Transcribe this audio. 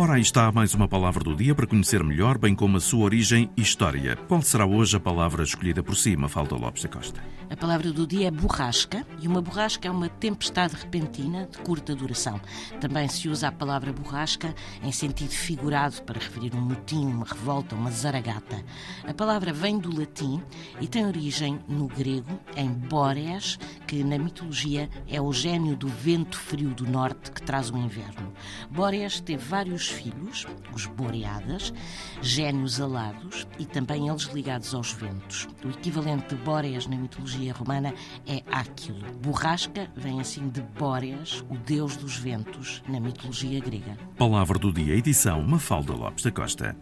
Ora, aí está mais uma palavra do dia para conhecer melhor, bem como a sua origem e história. Qual será hoje a palavra escolhida por si, Mafalda Lopes da Costa? A palavra do dia é borrasca, e uma borrasca é uma tempestade repentina de curta duração. Também se usa a palavra borrasca em sentido figurado para referir um motim, uma revolta, uma zaragata. A palavra vem do latim e tem origem no grego, em Bóreas, que na mitologia é o gênio do vento frio do norte que traz o inverno. Bóreas teve vários filhos, os Boreadas, gênios alados e também eles ligados aos ventos. O equivalente de Bóreas na mitologia romana é Áquilo. Borrasca vem assim de Bóreas, o deus dos ventos, na mitologia grega. Palavra do dia, edição Mafalda Lopes da Costa.